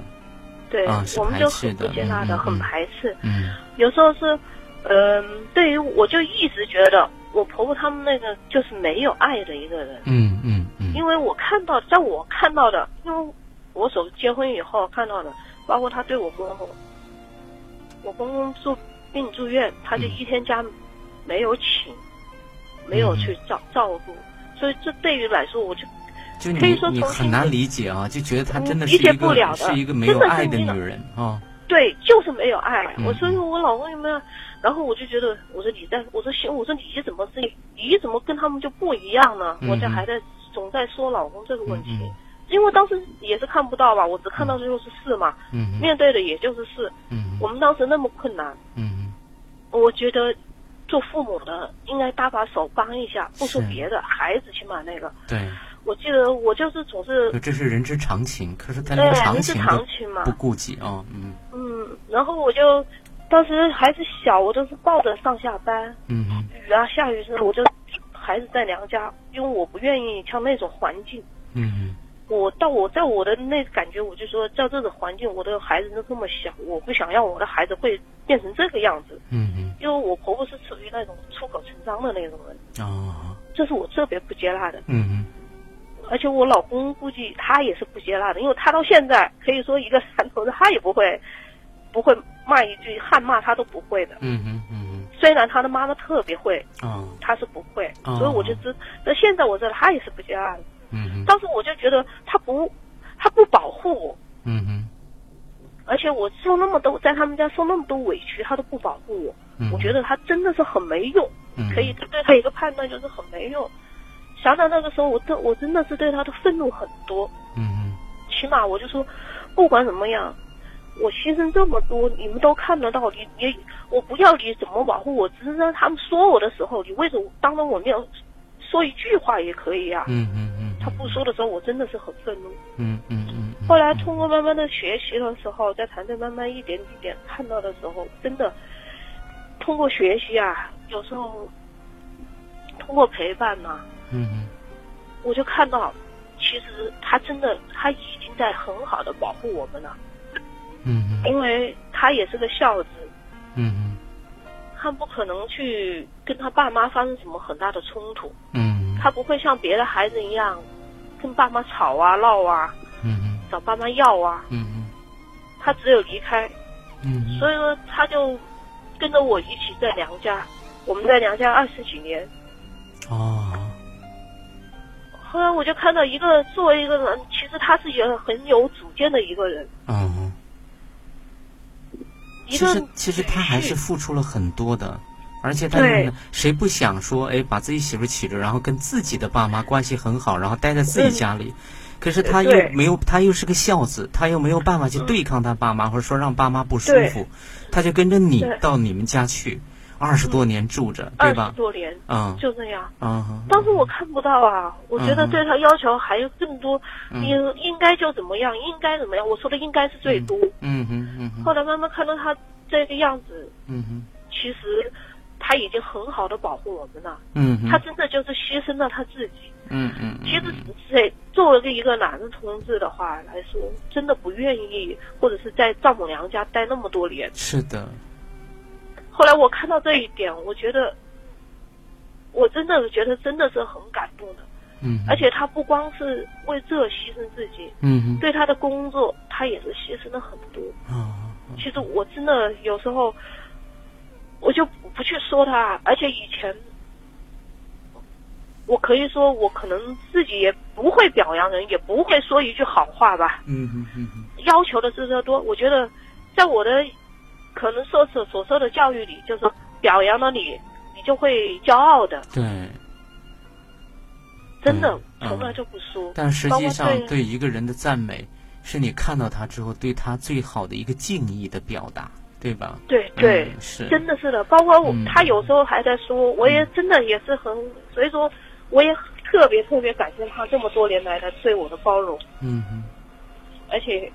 对，啊我们就很不接纳的，很排斥。嗯。有时候是，嗯，对于我就一直觉得。我婆婆他们那个就是没有爱的一个人，嗯嗯嗯，因为我看到，在我看到的，因为我所结婚以后看到的，包括他对我公公，我公公住病住院，他就一天家没有请，没有去照照顾，所以这对于来说，我就就可以说你很难理解啊，就觉得她真的是一个是一个没有爱的女人啊，对，就是没有爱。我说我老公有没有？然后我就觉得，我说你在，我说行，我说你怎么是，你怎么跟他们就不一样呢？我这还在总在说老公这个问题，因为当时也是看不到吧，我只看到的就是四嘛，面对的也就是四，嗯。我们当时那么困难，嗯我觉得做父母的应该搭把手帮一下，不说别的，孩子起码那个。对，我记得我就是总是。这是人之常情，可是他那个常情嘛，不顾及啊，嗯。嗯，然后我就。当时孩子小，我都是抱着上下班。嗯。雨啊，下雨时，我就孩子在娘家，因为我不愿意像那种环境。嗯。我到我在我的那感觉，我就说，在这种环境，我的孩子都这么小，我不想让我的孩子会变成这个样子。嗯嗯。因为我婆婆是属于那种出口成章的那种人。哦。这是我特别不接纳的。嗯嗯。而且我老公估计他也是不接纳的，因为他到现在可以说一个山头子，他也不会。不会骂一句汉骂他都不会的。嗯嗯嗯虽然他的妈妈特别会，哦，他是不会，所以我就知。那现在我知道他也是不接纳的。嗯嗯。当时我就觉得他不，他不保护我。嗯嗯。而且我受那么多，在他们家受那么多委屈，他都不保护我。嗯。我觉得他真的是很没用。嗯。可以对他一个判断就是很没用。想想那个时候，我真我真的是对他的愤怒很多。嗯嗯。起码我就说，不管怎么样。我牺牲这么多，你们都看得到。你你，我不要你怎么保护我，只是让他们说我的时候，你为什么当着我面说一句话也可以呀？嗯嗯嗯。他不说的时候，我真的是很愤怒。嗯嗯嗯。后来通过慢慢的学习的时候，在团队慢慢一点一点看到的时候，真的通过学习啊，有时候通过陪伴呐，嗯嗯，我就看到，其实他真的他已经在很好的保护我们了，嗯，因为他也是个孝子，嗯，他不可能去跟他爸妈发生什么很大的冲突，嗯，他不会像别的孩子一样跟爸妈吵啊闹啊。嗯找爸妈要啊，嗯嗯，他只有离开，嗯，所以说他就跟着我一起在娘家，我们在娘家二十几年，哦，后来我就看到一个作为一个人，其实他是一个很有主见的一个人，嗯，其实其实他还是付出了很多的，而且他谁不想说哎把自己媳妇娶着，然后跟自己的爸妈关系很好，然后待在自己家里。可是他又没有，他又是个孝子，他又没有办法去对抗他爸妈，或者说让爸妈不舒服，他就跟着你到你们家去，二十多年住着，对吧？二十多年，嗯，就这样。嗯，当时我看不到啊，我觉得对他要求还有更多，应应该就怎么样，应该怎么样。我说的应该是最多。嗯哼嗯哼。后来慢慢看到他这个样子，嗯哼，其实他已经很好的保护我们了。嗯他真的就是牺牲了他自己。嗯嗯，其实谁作为一个男的同志的话来说，真的不愿意，或者是在丈母娘家待那么多年。是的。后来我看到这一点，我觉得，我真的觉得真的是很感动的。嗯。而且他不光是为这牺牲自己，嗯对他的工作，他也是牺牲了很多。啊。其实我真的有时候，我就不去说他，而且以前。我可以说，我可能自己也不会表扬人，也不会说一句好话吧。嗯嗯嗯要求的是这多，我觉得，在我的可能受所所受的教育里，就是表扬了你，你就会骄傲的。对。真的，从来就不说。但实际上，对一个人的赞美，是你看到他之后对他最好的一个敬意的表达，对吧？对对，是，真的是的。包括我，他有时候还在说，我也真的也是很，所以说。我也特别特别感谢他这么多年来的对我的包容。嗯嗯。而且，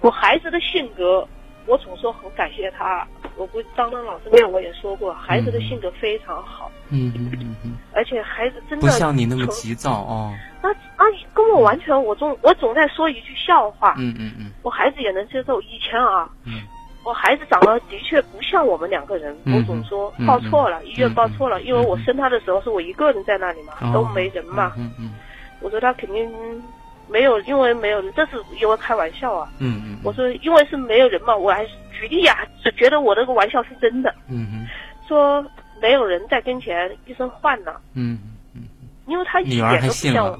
我孩子的性格，我总说很感谢他。我不当当老师面我也说过，孩子的性格非常好。嗯嗯嗯嗯。而且孩子真的不像你那么急躁哦。那啊，跟我完全，我总我总在说一句笑话。嗯嗯嗯。我孩子也能接受。以前啊。嗯。我孩子长得的确不像我们两个人，我总说报错了，医院报错了，因为我生他的时候是我一个人在那里嘛，都没人嘛。我说他肯定没有，因为没有人，这是因为开玩笑啊。嗯嗯。我说因为是没有人嘛，我还举例啊，就觉得我那个玩笑是真的。嗯嗯。说没有人在跟前，医生换了。嗯嗯。因为他一点都不像我。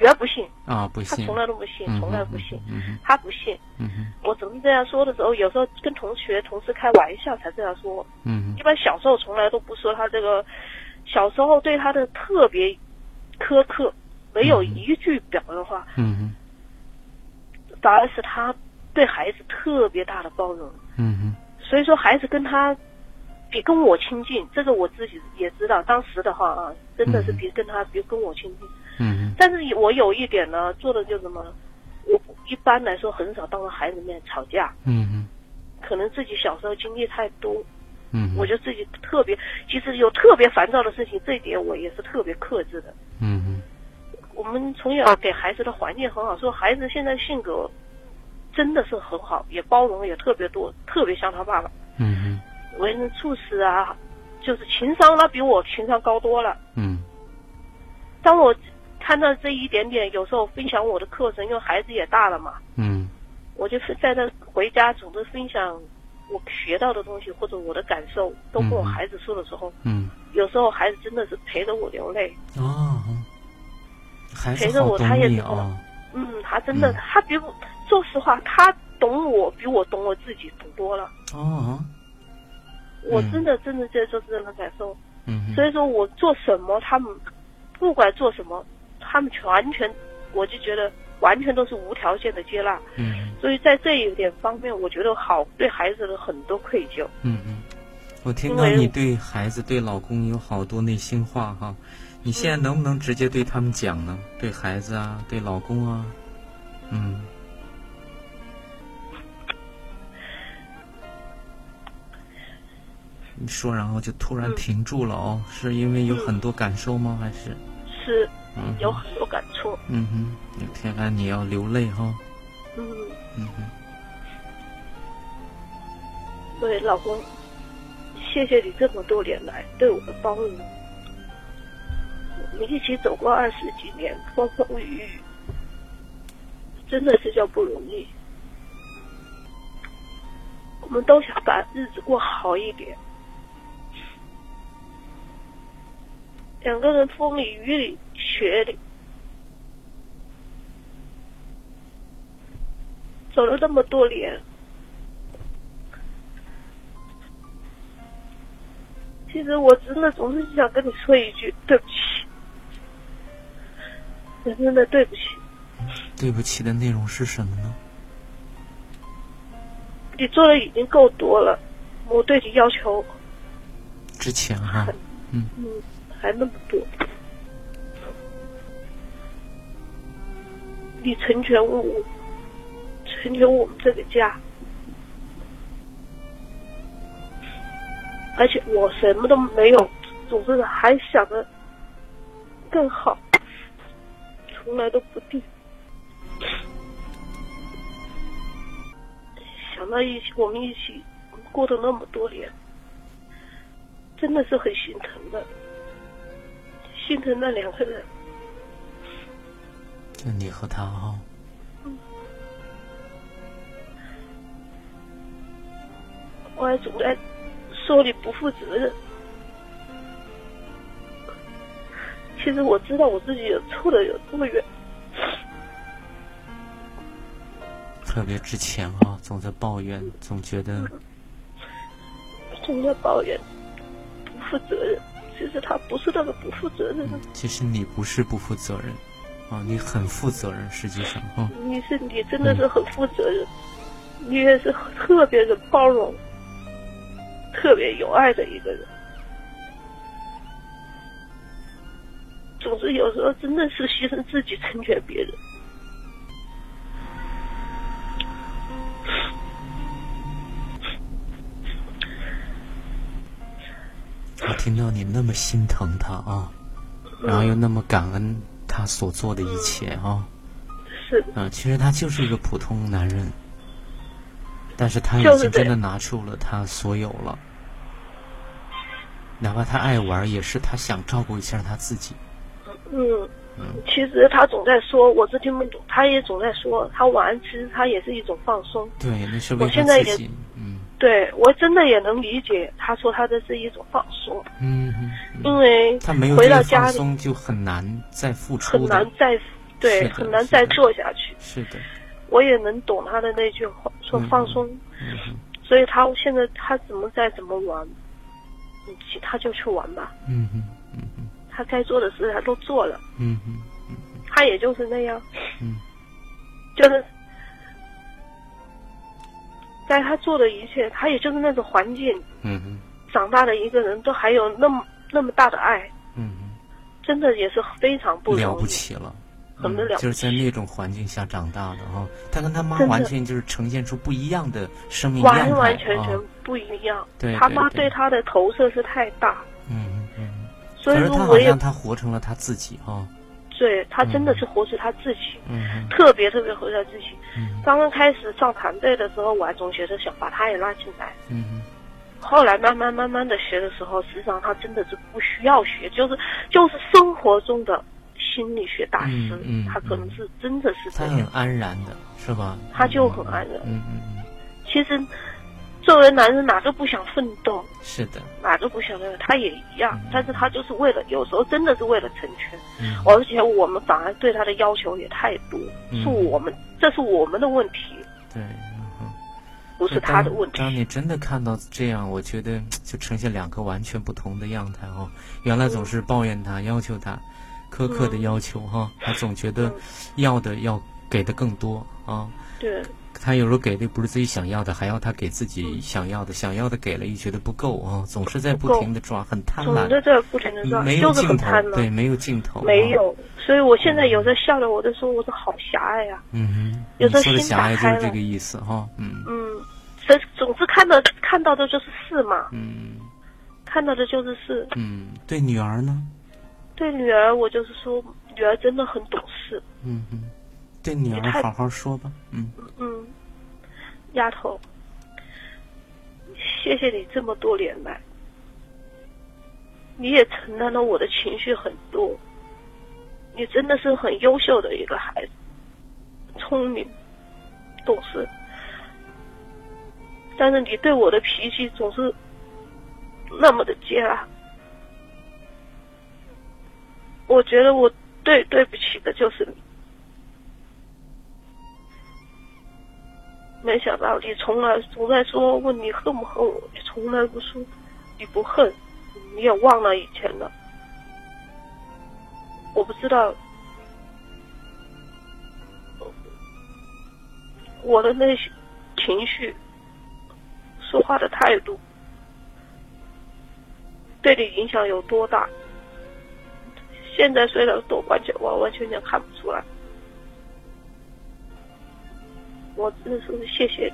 女儿不信啊，不信，他从来都不信，从来不信，嗯他不信。嗯，我总是这样说的时候，有时候跟同学、同事开玩笑才这样说。嗯一般小时候从来都不说他这个，小时候对他的特别苛刻，没有一句表扬话。嗯哼，反而是他对孩子特别大的包容。嗯哼，所以说孩子跟他比跟我亲近，这个我自己也知道。当时的话啊，真的是比跟他比跟我亲近。嗯，但是我有一点呢，做的就什么，我一般来说很少当着孩子面吵架。嗯嗯，可能自己小时候经历太多。嗯，我就自己特别，其实有特别烦躁的事情，这一点我也是特别克制的。嗯嗯，我们从小给孩子的环境很好，说孩子现在性格真的是很好，也包容也特别多，特别像他爸爸。嗯嗯，为人处事啊，就是情商，那比我情商高多了。嗯，当我。看到这一点点，有时候分享我的课程，因为孩子也大了嘛。嗯。我就是在这回家总是分享我学到的东西或者我的感受，都跟我孩子说的时候。嗯。有时候孩子真的是陪着我流泪。哦。陪着我，他也是。嗯，他真的，他比我，说实话，他懂我比我懂我自己懂多了。哦。我真的真的在说这种感受。嗯。所以说我做什么，他们不管做什么。他们完全，我就觉得完全都是无条件的接纳。嗯。所以在这一点方面，我觉得好对孩子的很多愧疚。嗯嗯。我听到你对孩子、对老公有好多内心话哈，你现在能不能直接对他们讲呢？对孩子啊，对老公啊。嗯。你说，然后就突然停住了哦，是因为有很多感受吗？还是？是，有很多感触。嗯哼，你看看你要流泪哈。嗯。嗯哼。对，老公，谢谢你这么多年来对我的包容。我们一起走过二十几年风风雨雨，真的是叫不容易。我们都想把日子过好一点。两个人风里雨里雪里，走了这么多年，其实我真的总是想跟你说一句对不起，真的对不起。对不起的内容是什么呢？你做的已经够多了，我对你要求之前哈，嗯嗯。还那么多，你成全我，成全我们这个家，而且我什么都没有，总是还想着更好，从来都不定。想到一起，我们一起过了那么多年，真的是很心疼的。心疼那两个人，就你和他哈。嗯。我还总在说你不负责任，其实我知道我自己有错的有多远。特别之前啊，总在抱怨，总觉得总在抱怨不负责任。其实他不是那个不负责任。其实你不是不负责任，啊，你很负责任。实际上，啊，你是你真的是很负责任，你也是特别的包容，特别有爱的一个人。总之，有时候真的是牺牲自己成全别人。我听到你那么心疼他啊，然后又那么感恩他所做的一切啊，是，嗯，其实他就是一个普通男人，但是他已经真的拿出了他所有了，哪怕他爱玩，也是他想照顾一下他自己。嗯，其实他总在说，我是听不懂，他也总在说，他玩其实他也是一种放松。对，那是为他自己。对，我真的也能理解。他说他这是一种放松，嗯，因为他没有回到家里就很难再付出，很难再对，很难再做下去。是的，我也能懂他的那句话，说放松。所以他现在他怎么再怎么玩，其他就去玩吧。嗯嗯嗯嗯，他该做的事他都做了。嗯嗯嗯，他也就是那样。嗯，就是。在他做的一切，他也就是那种环境，嗯长大的一个人都还有那么那么大的爱，嗯真的也是非常不了不起了，很了，就是在那种环境下长大的哈，他跟他妈完全就是呈现出不一样的生命完完全全不一样，对他妈对。他的投射是太大，嗯嗯，所以说他好像他活成了他自己哈。对他真的是活出他自己，嗯，特别特别活出他自己。嗯，刚刚开始上团队的时候，我还总觉得想把他也拉进来。嗯，后来慢慢慢慢的学的时候，实际上他真的是不需要学，就是就是生活中的心理学大师。嗯，他可能是真的是他很安然的，是吧？他就很安然。嗯嗯嗯，其实。作为男人，哪个不想奋斗？是的，哪个不想奋斗？他也一样，但是他就是为了，有时候真的是为了成全。嗯，而且我们反而对他的要求也太多，是我们，这是我们的问题。对，不是他的问题。当你真的看到这样，我觉得 就呈现两个完全不同的样态哦。原来总是抱怨他，要求他，苛刻的要求哈，他总觉得要的要给的更多啊。对。他有时候给的不是自己想要的，还要他给自己想要的，想要的给了又觉得不够啊，总是在不停的抓，很贪婪，总是在不停的抓，没有尽头，对，没有尽头，没有，所以我现在有时候笑着，我都说我说好狭隘呀。嗯哼，有时候狭隘就是，这个意思哈。嗯嗯，总总之看到看到的就是事嘛。嗯，看到的就是事。嗯，对女儿呢？对女儿，我就是说，女儿真的很懂事。嗯嗯，对女儿好好说吧。嗯嗯，丫头，谢谢你这么多年来，你也承担了我的情绪很多。你真的是很优秀的一个孩子，聪明、懂事，但是你对我的脾气总是那么的尖。我觉得我对对不起的就是你，没想到你从来总在说问你恨不恨我，你从来不说你不恨，你也忘了以前了。我不知道我的那些情绪、说话的态度对你影响有多大。现在虽然都完全完完全全看不出来，我真的是谢谢你。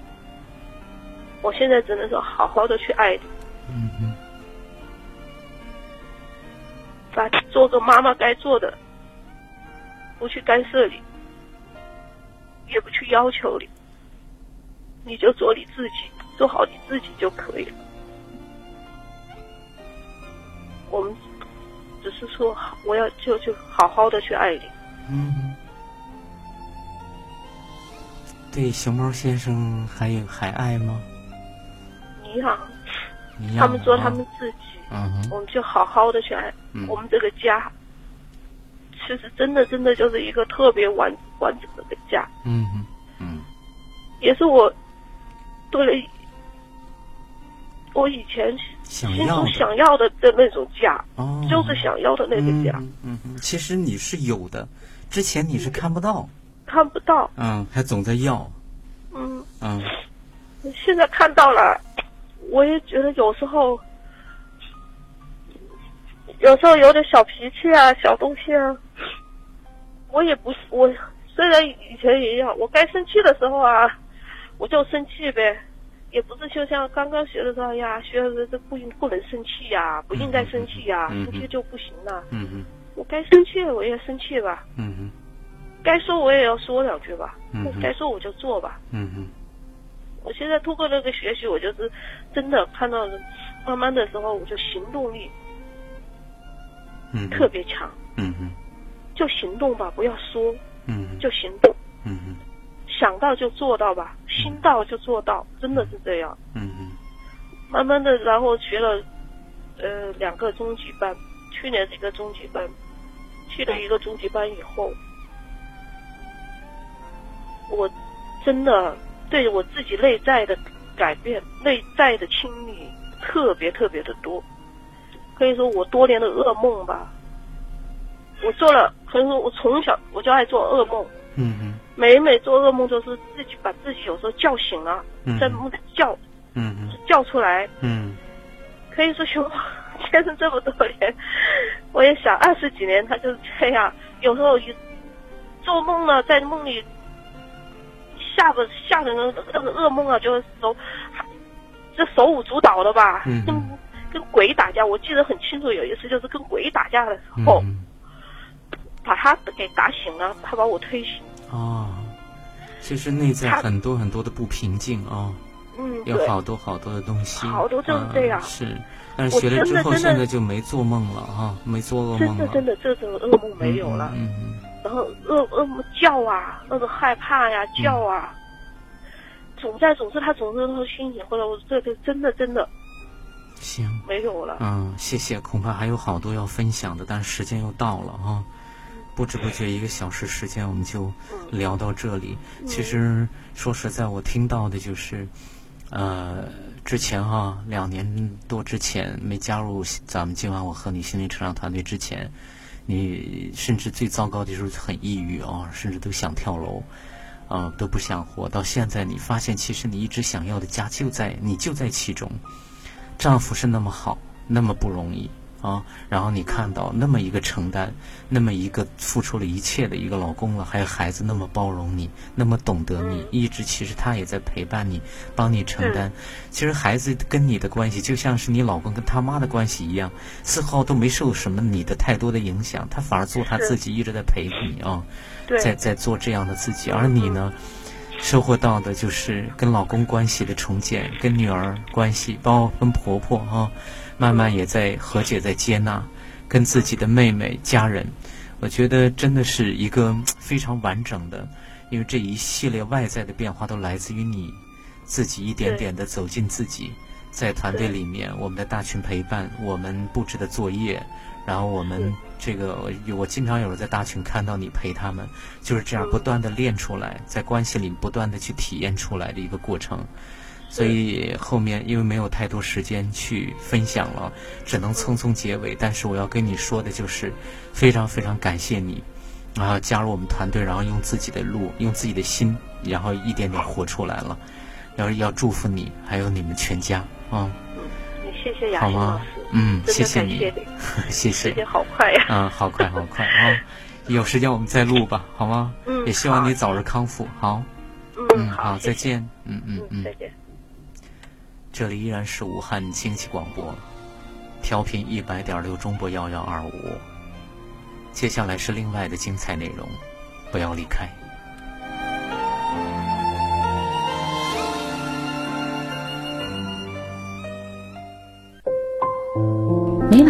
我现在只能说好好的去爱你，嗯嗯，把做个妈妈该做的，不去干涉你，也不去要求你，你就做你自己，做好你自己就可以了。我们。只是说，我要就就好好的去爱你。嗯，对，熊猫先生还有还爱吗？一样，他们做他们自己。嗯我们就好好的去爱我们这个家。其实真的真的就是一个特别完完整的个家。嗯嗯嗯。也是我对我以前。心中想要的的那种家，就是想要的那个家。嗯嗯，其实你是有的，之前你是看不到，看不到。嗯，还总在要。嗯嗯，现在看到了，我也觉得有时候，有时候有点小脾气啊，小东西啊，我也不，我虽然以前也一样，我该生气的时候啊，我就生气呗。也不是就像刚刚学的时候呀，学的这不应不能生气呀，不应该生气呀，生气就不行了。嗯嗯，我该生气我也生气吧。嗯嗯，该说我也要说两句吧。嗯该说我就做吧。嗯嗯，我现在通过这个学习，我就是真的看到，慢慢的时候我就行动力，嗯，特别强。嗯嗯，就行动吧，不要说。嗯，就行动。嗯嗯。想到就做到吧，心到就做到，真的是这样。嗯嗯。慢慢的，然后学了，呃，两个中级班，去年一个中级班，去了一个中级班以后，我真的对我自己内在的改变、内在的清理特别特别的多，可以说我多年的噩梦吧。我做了，可以说我从小我就爱做噩梦。嗯嗯。每每做噩梦，就是自己把自己有时候叫醒了，在梦里叫，嗯叫出来，嗯，可以说熊猫坚持这么多年，我也想二十几年，他就是这样。有时候一做梦呢，在梦里吓的吓的那那个噩梦啊，就是手这手舞足蹈的吧，跟跟鬼打架。我记得很清楚，有一次就是跟鬼打架的时候，把他给打醒了，他把我推醒。哦，其实内在很多很多的不平静啊，嗯，有好多好多的东西，好多就是这样。是，但是学了之后，现在就没做梦了啊，没做噩梦了。真的真的，这种噩梦没有了。嗯嗯。然后噩噩梦叫啊，那种害怕呀，叫啊，总在总是他总是说心醒，后来我这个真的真的，行，没有了。嗯，谢谢，恐怕还有好多要分享的，但时间又到了啊。不知不觉一个小时时间，我们就聊到这里。其实说实在，我听到的就是，呃，之前哈两年多之前没加入咱们今晚我和你心灵成长团队之前，你甚至最糟糕的时候很抑郁啊，甚至都想跳楼，啊都不想活。到现在你发现，其实你一直想要的家就在你就在其中，丈夫是那么好，那么不容易。啊，然后你看到那么一个承担，那么一个付出了一切的一个老公了，还有孩子那么包容你，那么懂得你，一直其实他也在陪伴你，帮你承担。其实孩子跟你的关系就像是你老公跟他妈的关系一样，丝毫都没受什么你的太多的影响，他反而做他自己，一直在陪你啊，在在做这样的自己，而你呢，收获到的就是跟老公关系的重建，跟女儿关系，包括跟婆婆啊。慢慢也在和解，在接纳，跟自己的妹妹、家人，我觉得真的是一个非常完整的，因为这一系列外在的变化都来自于你自己一点点的走进自己，在团队里面，我们的大群陪伴，我们布置的作业，然后我们这个，我经常有时在大群看到你陪他们，就是这样不断的练出来，在关系里不断的去体验出来的一个过程。所以后面因为没有太多时间去分享了，只能匆匆结尾。但是我要跟你说的就是，非常非常感谢你，然后加入我们团队，然后用自己的路，用自己的心，然后一点点活出来了。要要祝福你，还有你们全家啊！嗯，谢谢雅欣老师。嗯，谢谢你，谢谢。时间好快呀！嗯，好快好快啊！有时间我们再录吧，好吗？嗯。也希望你早日康复。好。嗯，好，再见。嗯嗯嗯，再见。这里依然是武汉经济广播，调频一百点六中波幺幺二五。接下来是另外的精彩内容，不要离开。